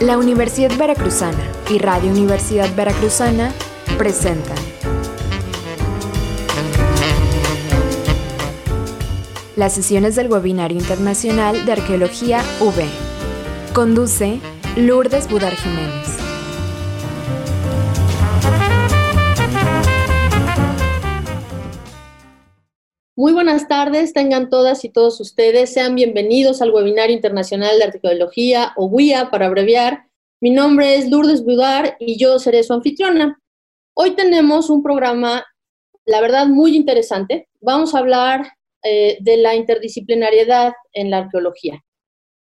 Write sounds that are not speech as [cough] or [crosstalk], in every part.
La Universidad Veracruzana y Radio Universidad Veracruzana presentan las sesiones del Webinario Internacional de Arqueología V. Conduce Lourdes Budar Jiménez. Muy buenas tardes, tengan todas y todos ustedes. Sean bienvenidos al Webinario Internacional de Arqueología, o WIA para abreviar. Mi nombre es Lourdes Budar y yo seré su anfitriona. Hoy tenemos un programa, la verdad, muy interesante. Vamos a hablar eh, de la interdisciplinariedad en la arqueología.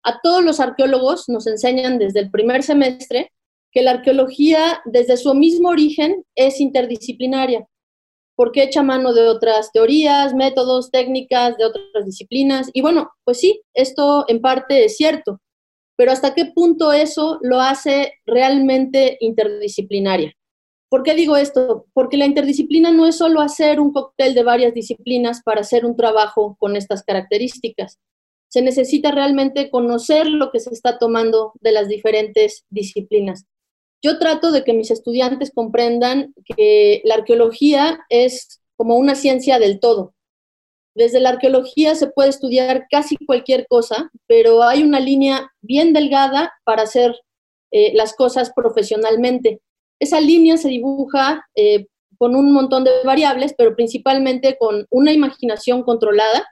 A todos los arqueólogos nos enseñan desde el primer semestre que la arqueología, desde su mismo origen, es interdisciplinaria porque echa mano de otras teorías, métodos, técnicas, de otras disciplinas. Y bueno, pues sí, esto en parte es cierto, pero ¿hasta qué punto eso lo hace realmente interdisciplinaria? ¿Por qué digo esto? Porque la interdisciplina no es solo hacer un cóctel de varias disciplinas para hacer un trabajo con estas características. Se necesita realmente conocer lo que se está tomando de las diferentes disciplinas. Yo trato de que mis estudiantes comprendan que la arqueología es como una ciencia del todo. Desde la arqueología se puede estudiar casi cualquier cosa, pero hay una línea bien delgada para hacer eh, las cosas profesionalmente. Esa línea se dibuja eh, con un montón de variables, pero principalmente con una imaginación controlada,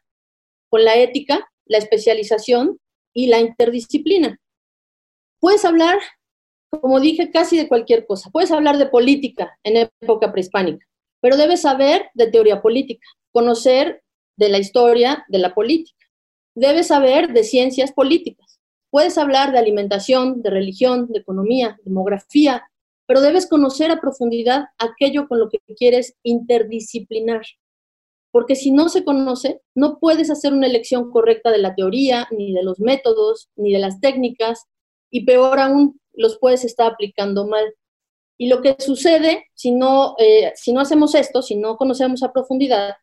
con la ética, la especialización y la interdisciplina. Puedes hablar como dije, casi de cualquier cosa. Puedes hablar de política en época prehispánica, pero debes saber de teoría política, conocer de la historia de la política. Debes saber de ciencias políticas. Puedes hablar de alimentación, de religión, de economía, demografía, pero debes conocer a profundidad aquello con lo que quieres interdisciplinar. Porque si no se conoce, no puedes hacer una elección correcta de la teoría, ni de los métodos, ni de las técnicas, y peor aún, los puedes estar aplicando mal. Y lo que sucede si no, eh, si no hacemos esto, si no conocemos a profundidad,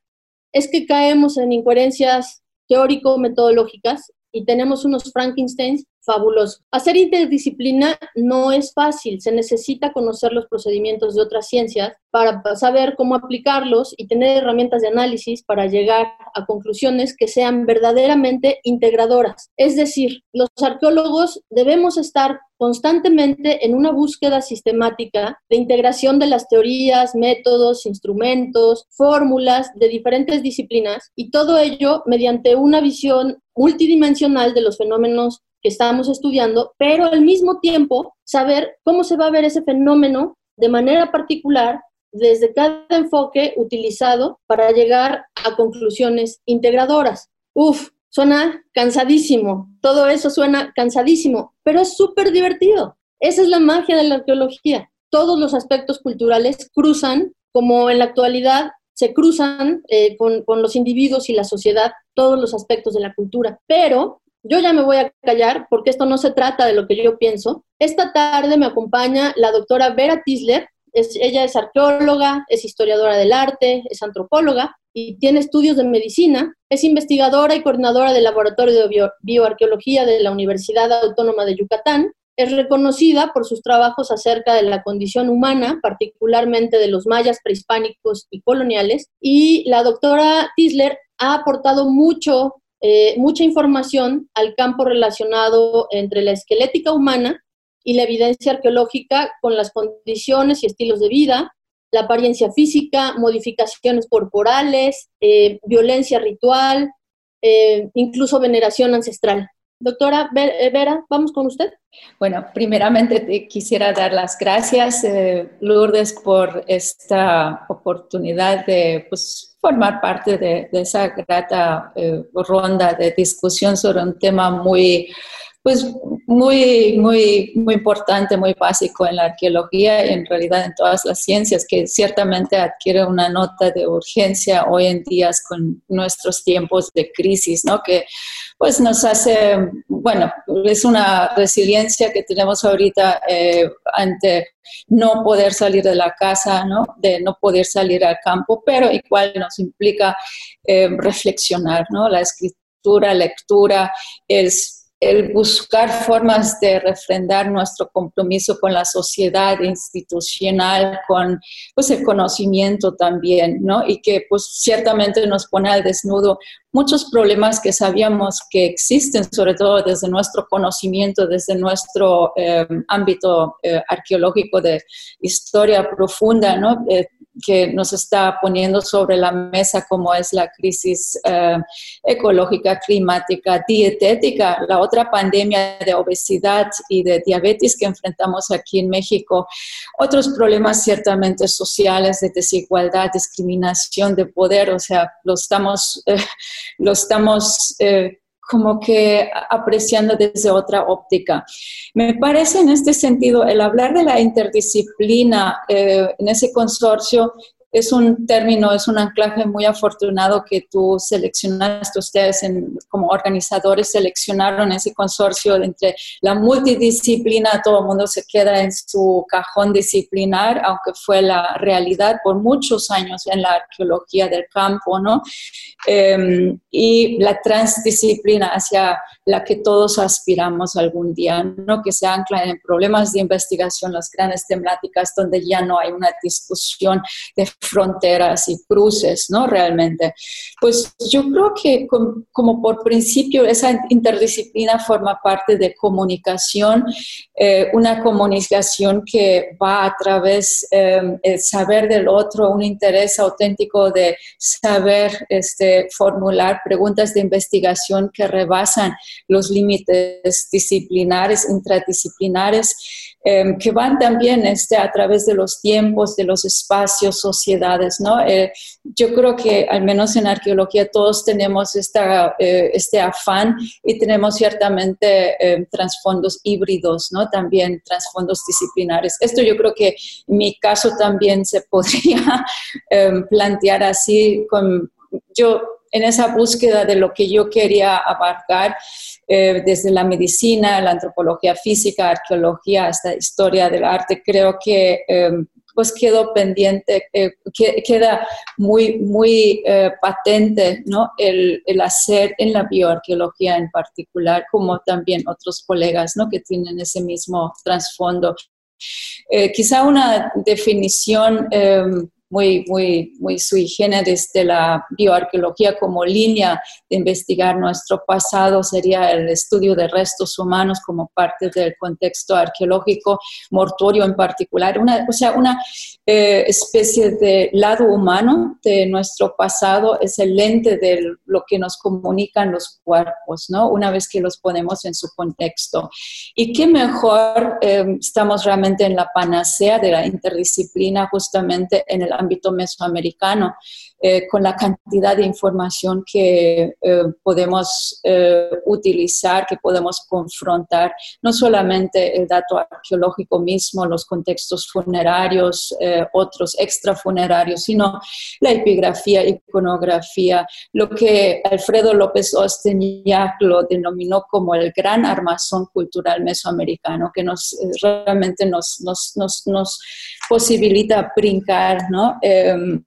es que caemos en incoherencias teórico-metodológicas y tenemos unos Frankensteins fabuloso. Hacer interdisciplina no es fácil, se necesita conocer los procedimientos de otras ciencias para saber cómo aplicarlos y tener herramientas de análisis para llegar a conclusiones que sean verdaderamente integradoras. Es decir, los arqueólogos debemos estar constantemente en una búsqueda sistemática de integración de las teorías, métodos, instrumentos, fórmulas de diferentes disciplinas y todo ello mediante una visión multidimensional de los fenómenos que estamos estudiando, pero al mismo tiempo saber cómo se va a ver ese fenómeno de manera particular desde cada enfoque utilizado para llegar a conclusiones integradoras. Uf, suena cansadísimo, todo eso suena cansadísimo, pero es súper divertido. Esa es la magia de la arqueología. Todos los aspectos culturales cruzan, como en la actualidad se cruzan eh, con, con los individuos y la sociedad, todos los aspectos de la cultura, pero yo ya me voy a callar porque esto no se trata de lo que yo pienso. Esta tarde me acompaña la doctora Vera Tisler. ella es arqueóloga, es historiadora del arte, es antropóloga y tiene estudios de medicina. Es investigadora y coordinadora del Laboratorio de Bioarqueología de la Universidad Autónoma de Yucatán. Es reconocida por sus trabajos acerca de la condición humana, particularmente de los mayas prehispánicos y coloniales. Y la doctora Tisler ha aportado mucho eh, mucha información al campo relacionado entre la esquelética humana y la evidencia arqueológica con las condiciones y estilos de vida, la apariencia física, modificaciones corporales, eh, violencia ritual, eh, incluso veneración ancestral. Doctora Vera, vamos con usted. Bueno, primeramente te quisiera dar las gracias, Lourdes, por esta oportunidad de pues, formar parte de, esa grata eh, ronda de discusión sobre un tema muy, pues muy, muy, muy importante, muy básico en la arqueología y en realidad en todas las ciencias, que ciertamente adquiere una nota de urgencia hoy en día con nuestros tiempos de crisis, ¿no? Que pues nos hace, bueno, es una resiliencia que tenemos ahorita eh, ante no poder salir de la casa, ¿no? De no poder salir al campo, pero igual nos implica eh, reflexionar, ¿no? La escritura, lectura es el buscar formas de refrendar nuestro compromiso con la sociedad institucional, con pues, el conocimiento también, ¿no? Y que pues ciertamente nos pone al desnudo muchos problemas que sabíamos que existen, sobre todo desde nuestro conocimiento, desde nuestro eh, ámbito eh, arqueológico de historia profunda, ¿no? Eh, que nos está poniendo sobre la mesa, como es la crisis eh, ecológica, climática, dietética, la otra pandemia de obesidad y de diabetes que enfrentamos aquí en México, otros problemas ciertamente sociales de desigualdad, discriminación de poder, o sea, lo estamos, eh, lo estamos eh, como que apreciando desde otra óptica. Me parece en este sentido el hablar de la interdisciplina eh, en ese consorcio es un término, es un anclaje muy afortunado que tú seleccionaste, ustedes como organizadores seleccionaron ese consorcio entre la multidisciplina, todo el mundo se queda en su cajón disciplinar, aunque fue la realidad por muchos años en la arqueología del campo, ¿no? Em, y la transdisciplina hacia la que todos aspiramos algún día, ¿no? Que se ancla en problemas de investigación, las grandes temáticas donde ya no hay una discusión de fronteras y cruces, ¿no? Realmente. Pues yo creo que como, por principio esa interdisciplina forma parte de comunicación, eh, una comunicación que va a través del em, saber del otro, un interés auténtico de saber este, formular preguntas de investigación que rebasan los límites disciplinares, intradisciplinares Em, que van también este, a través de los tiempos, de los espacios, Eh, yo creo que al menos en arqueología todos tenemos eh, este afán y tenemos ciertamente em, trasfondos híbridos. También trasfondos disciplinares. Esto yo creo que en mi caso también se [laughs] podría em, plantear así con yo en esa búsqueda de lo que yo quería abarcar, eh, desde la medicina, la antropología física, arqueología, hasta historia del arte, creo que pues quedó pendiente, eh, queda muy, muy eh, patente ¿no? el, hacer en la bioarqueología en particular, como también otros colegas ¿no? que tienen ese mismo trasfondo. quizá una definición em, muy, muy, muy sui generis de la bioarqueología como línea de investigar nuestro pasado sería el estudio de restos humanos como parte del contexto arqueológico, mortuorio en particular, una, o sea, una eh, especie de lado humano de nuestro pasado es el lente de lo que nos comunican los cuerpos, ¿no? Una vez que los ponemos en su contexto. Y qué mejor, eh, estamos realmente en la panacea de la interdisciplina justamente en el ámbito mesoamericano, eh, con la cantidad de información que eh, podemos eh, utilizar, que podemos confrontar, no solamente el dato arqueológico mismo, los contextos funerarios, otros extrafunerarios, sino la epigrafía, iconografía, lo que Alfredo López Osteñac lo denominó como el gran armazón cultural mesoamericano, que nos realmente nos, nos, nos, nos posibilita brincar, ¿no? Em,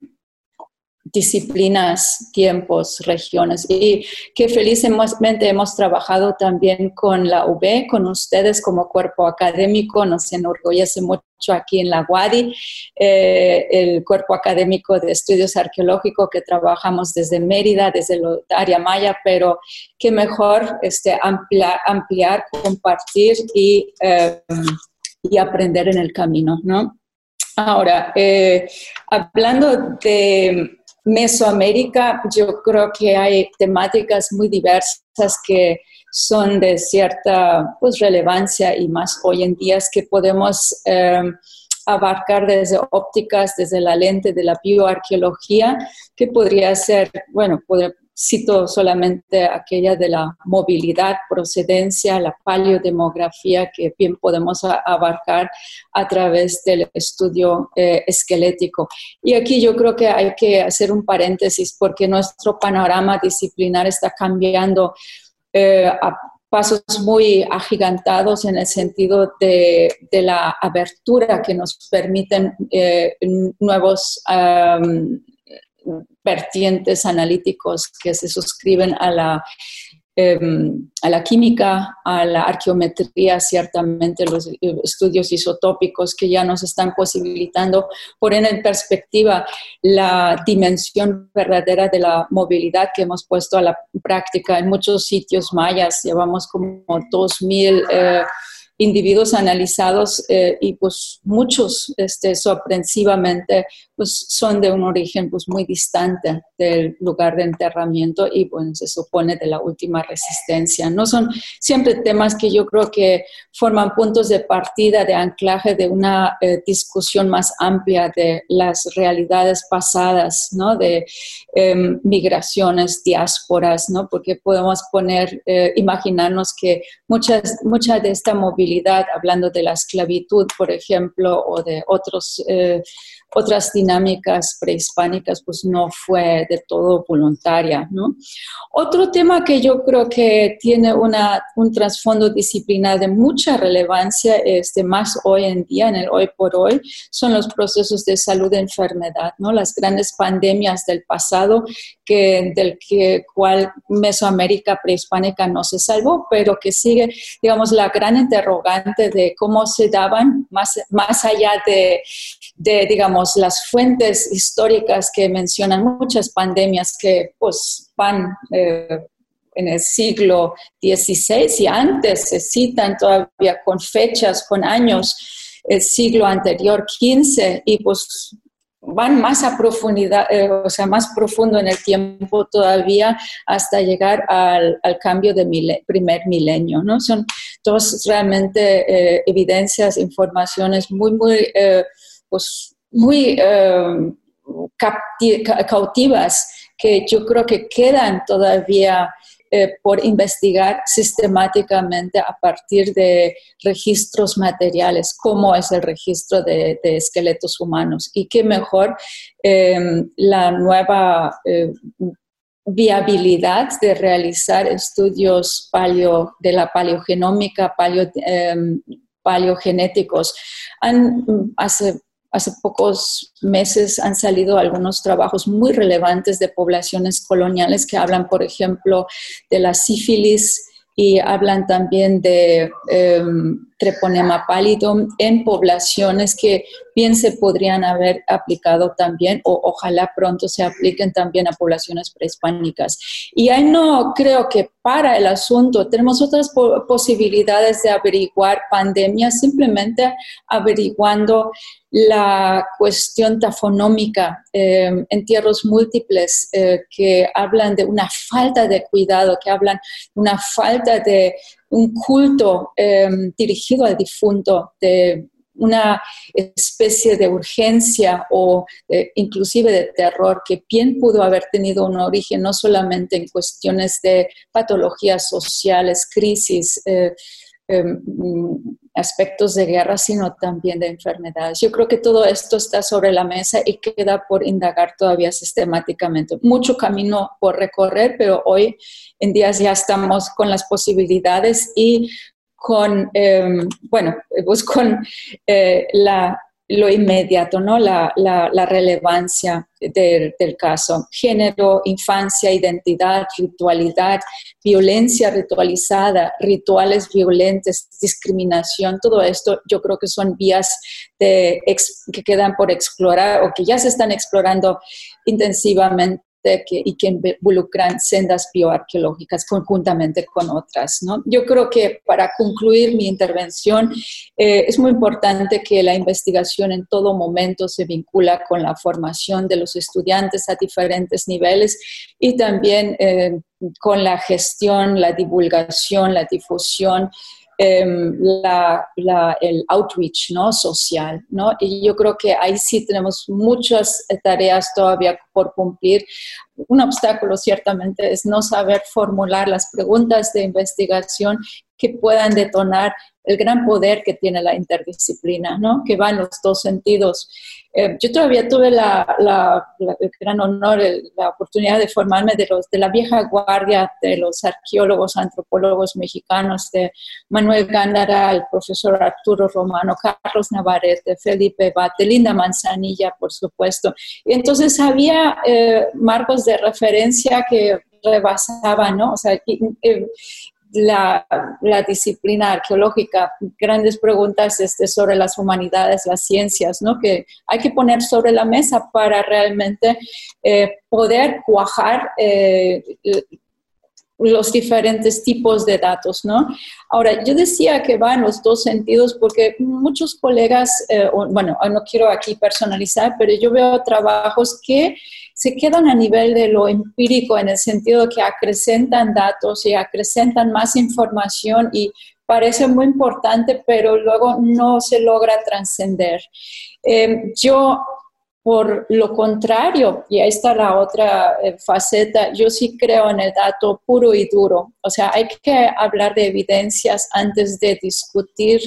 disciplinas, tiempos, regiones. Y que felizmente hemos trabajado también con la UB, con ustedes como cuerpo académico, nos enorgullece mucho aquí en la UADI, eh, el cuerpo académico de estudios arqueológicos que trabajamos desde Mérida, desde el área maya, pero qué mejor este, ampliar, ampliar compartir y, em, y aprender en el camino, ¿no? Ahora, eh, hablando de Mesoamérica, yo creo que hay temáticas muy diversas que son de cierta pues, relevancia y más hoy en día que podemos eh, abarcar desde ópticas, desde la lente de la bioarqueología, que podría ser, bueno, poder, Cito solamente aquella de la movilidad, procedencia, la paleodemografía que bien podemos abarcar a través del estudio eh, esquelético. Y aquí yo creo que hay que hacer un paréntesis porque nuestro panorama disciplinar está cambiando eh, a pasos muy agigantados en el sentido de, la abertura que nos permiten eh, nuevos vertientes analíticos que se suscriben a la em, a la química, a la arqueometría, ciertamente los estudios isotópicos que ya nos están posibilitando poner en perspectiva la dimensión verdadera de la movilidad que hemos puesto a la práctica en muchos sitios mayas. Llevamos como 2.000 individuos analizados eh, y pues muchos este, pues son de un origen pues muy distante del lugar de enterramiento y pues se supone de la última resistencia. No son siempre temas que yo creo que forman puntos de partida, de anclaje de una eh, discusión más amplia de las realidades pasadas, ¿no? De em, migraciones, diásporas, ¿no? Porque podemos poner, eh, imaginarnos que muchas, mucha de esta movilidad, hablando de la esclavitud, por ejemplo, o de otros eh, otras dinámicas prehispánicas, pues no fue de todo voluntaria. ¿no? Otro tema que yo creo que tiene una, un trasfondo disciplinar de mucha relevancia, este, más hoy en día, en el hoy por hoy, son los procesos de salud e enfermedad, ¿no? las grandes pandemias del pasado que, del que, cual Mesoamérica prehispánica no se salvó, pero que sigue, digamos, la gran interrogante de cómo se daban más, más allá de, de digamos, las fuentes históricas que mencionan muchas pandemias que pues van eh, en el siglo XVI y antes se citan todavía con fechas, con años, el siglo anterior, XV, y pues van más a profundidad, eh, o sea, más profundo en el tiempo todavía hasta llegar al, cambio de primer milenio, ¿no? Son todas realmente eh, evidencias, informaciones muy, muy, pues, muy eh, cautivas que yo creo que quedan todavía eh, por investigar sistemáticamente a partir de registros materiales, como es el registro de, esqueletos humanos. Y qué mejor em, la nueva eh, viabilidad de realizar estudios paleo, de la paleogenómica, paleo, em, paleogenéticos. Han, hace Hace pocos meses han salido algunos trabajos muy relevantes de poblaciones coloniales que hablan, por ejemplo, de la sífilis y hablan también de em, treponema pálido en poblaciones que bien se podrían haber aplicado también o ojalá pronto se apliquen también a poblaciones prehispánicas. Y ahí no creo que para el asunto tenemos otras posibilidades de averiguar pandemias simplemente averiguando la cuestión tafonómica, eh, entierros múltiples eh, que hablan de una falta de cuidado, que hablan de una falta de un culto em, dirigido al difunto, de una especie de urgencia o eh, inclusive de terror que bien pudo haber tenido un origen no solamente en cuestiones de patologías sociales, crisis, eh, em, aspectos de guerra, sino también de enfermedades. Yo creo que todo esto está sobre la mesa y queda por indagar todavía sistemáticamente. Mucho camino por recorrer, pero hoy en día ya estamos con las posibilidades y con, em, bueno, pues con eh, la lo inmediato, ¿no? la, relevancia del, caso. Género, infancia, identidad, ritualidad, violencia ritualizada, rituales violentos, discriminación, todo esto yo creo que son vías de, que quedan por explorar o que ya se están explorando intensivamente y que involucran sendas bioarqueológicas conjuntamente con otras. ¿no? Yo creo que para concluir mi intervención eh, es muy importante que la investigación en todo momento se vincula con la formación de los estudiantes a diferentes niveles y también eh, con la gestión, la divulgación, la difusión Em, el outreach ¿no? social. ¿no? Y yo creo que ahí sí tenemos muchas tareas todavía por cumplir. Un obstáculo ciertamente es no saber formular las preguntas de investigación que puedan detonar el gran poder que tiene la interdisciplina, ¿no? que va en los dos sentidos. Eh, yo todavía tuve la, el gran honor, la oportunidad de formarme de, la vieja guardia de los arqueólogos, antropólogos mexicanos, de Manuel Gándara, el profesor Arturo Romano, Carlos Navarrete, Felipe Bate, Linda Manzanilla, por supuesto. Y entonces había eh, marcos de referencia que rebasaban, ¿no? O sea, eh, la, disciplina arqueológica, grandes preguntas este, sobre las humanidades, las ciencias, ¿no? que hay que poner sobre la mesa para realmente eh, poder cuajar eh, los diferentes tipos de datos, ¿no? Ahora, yo decía que va en los dos sentidos porque muchos colegas, eh, bueno, no quiero aquí personalizar, pero yo veo trabajos que se quedan a nivel de lo empírico en el sentido que acrecentan datos y acrecentan más información y parece muy importante, pero luego no se logra trascender. Eh, yo por lo contrario, y ahí está la otra eh, faceta, yo sí creo en el dato puro y duro. O sea, hay que hablar de evidencias antes de discutir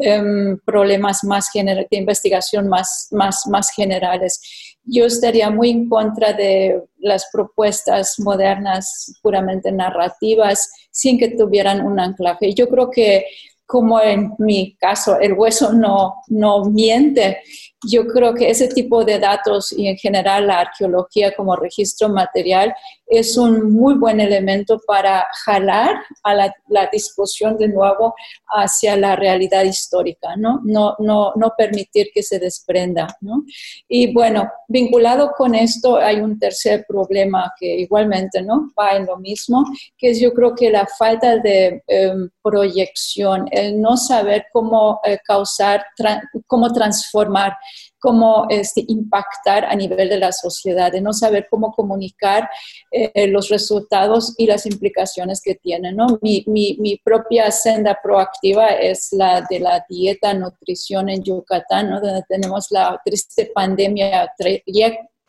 em, problemas más de investigación más, más, más generales. Yo estaría muy en contra de las propuestas modernas puramente narrativas sin que tuvieran un anclaje. Yo creo que como en mi caso el hueso no, no miente, yo creo que ese tipo de datos y en general la arqueología como registro material es un muy buen elemento para jalar a la, discusión de nuevo hacia la realidad histórica, ¿no? No, no, no permitir que se desprenda, ¿no? Y bueno, vinculado con esto hay un tercer problema que igualmente, ¿no? Va en lo mismo, que es yo creo que la falta de em, proyección, el no saber cómo eh, causar, cómo transformar cómo este, impactar a nivel de la sociedad, de no saber cómo comunicar eh, los resultados y las implicaciones que tienen. ¿no? Mi, propia senda proactiva es la de la dieta, nutrición en Yucatán, ¿no? donde tenemos la triste pandemia,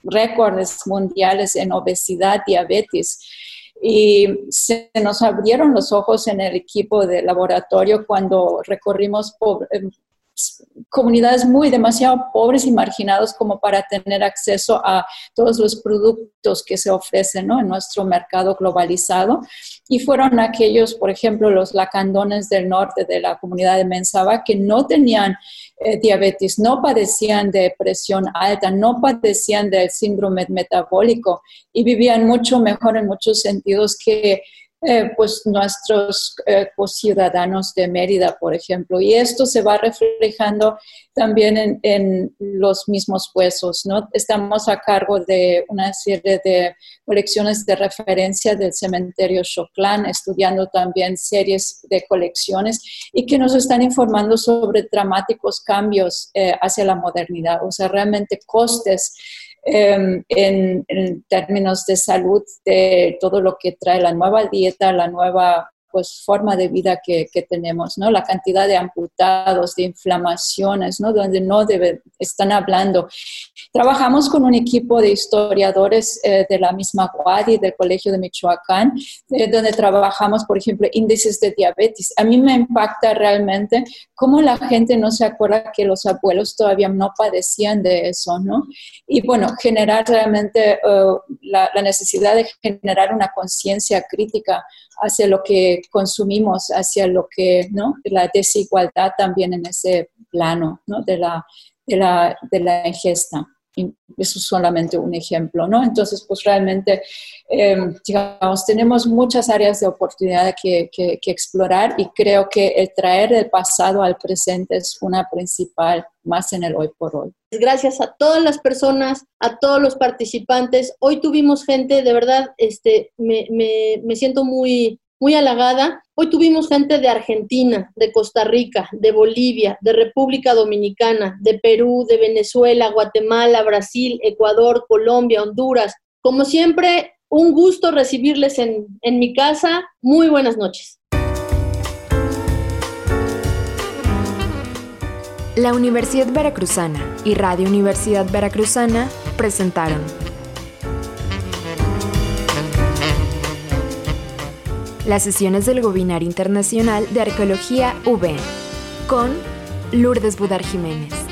récords mundiales en obesidad, diabetes y se nos abrieron los ojos en el equipo de laboratorio cuando recorrimos comunidades muy demasiado pobres y marginados como para tener acceso a todos los productos que se ofrecen en nuestro mercado globalizado. Y fueron aquellos, por ejemplo, los lacandones del norte de la comunidad de Mensaba que no tenían eh, diabetes, no padecían de presión alta, no padecían del síndrome metabólico y vivían mucho mejor en muchos sentidos que eh, pues nuestros eh, ciudadanos de Mérida, por ejemplo. Y esto se va reflejando también en, los mismos huesos, ¿no? Estamos a cargo de una serie de colecciones de referencia del cementerio Choclán, estudiando también series de colecciones y que nos están informando sobre dramáticos cambios eh, hacia la modernidad, o sea, realmente costes Em, en, términos de salud de todo lo que trae la nueva dieta, la nueva pues, forma de vida que, tenemos, ¿no? La cantidad de amputados, de inflamaciones, ¿no? Donde no debe, están hablando. Trabajamos con un equipo de historiadores eh, de la misma UADI, del Colegio de Michoacán, eh, donde trabajamos, por ejemplo, índices de diabetes. A mí me impacta realmente cómo la gente no se acuerda que los abuelos todavía no padecían de eso, ¿no? Y bueno, generar realmente eh, la, la necesidad de generar una conciencia crítica hacia lo que consumimos, hacia lo que, ¿no? La desigualdad también en ese plano, ¿no? De la, de la, de la ingesta eso es solamente un ejemplo, ¿no? Entonces, pues realmente, em, digamos, tenemos muchas áreas de oportunidad que, que, explorar y creo que el traer el pasado al presente es una principal más en el hoy por hoy. Gracias a todas las personas, a todos los participantes. Hoy tuvimos gente, de verdad, este, me, me, me siento muy, muy halagada. Hoy tuvimos gente de Argentina, de Costa Rica, de Bolivia, de República Dominicana, de Perú, de Venezuela, Guatemala, Brasil, Ecuador, Colombia, Honduras. Como siempre, un gusto recibirles en, en mi casa. Muy buenas noches. La Universidad Veracruzana y Radio Universidad Veracruzana presentaron las sesiones del Webinario Internacional de Arqueología V, con Lourdes Budar Jiménez.